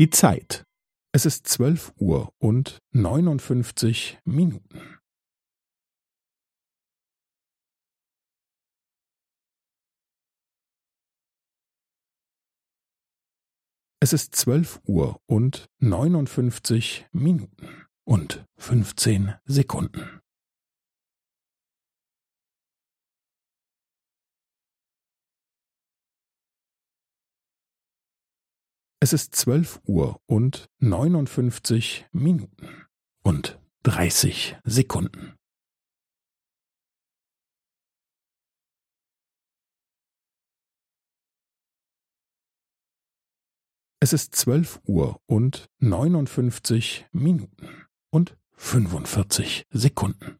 Die Zeit. Es ist zwölf Uhr und neunundfünfzig Minuten. Es ist zwölf Uhr und neunundfünfzig Minuten und fünfzehn Sekunden. Es ist zwölf Uhr und neunundfünfzig Minuten und dreißig Sekunden. Es ist zwölf Uhr und neunundfünfzig Minuten und fünfundvierzig Sekunden.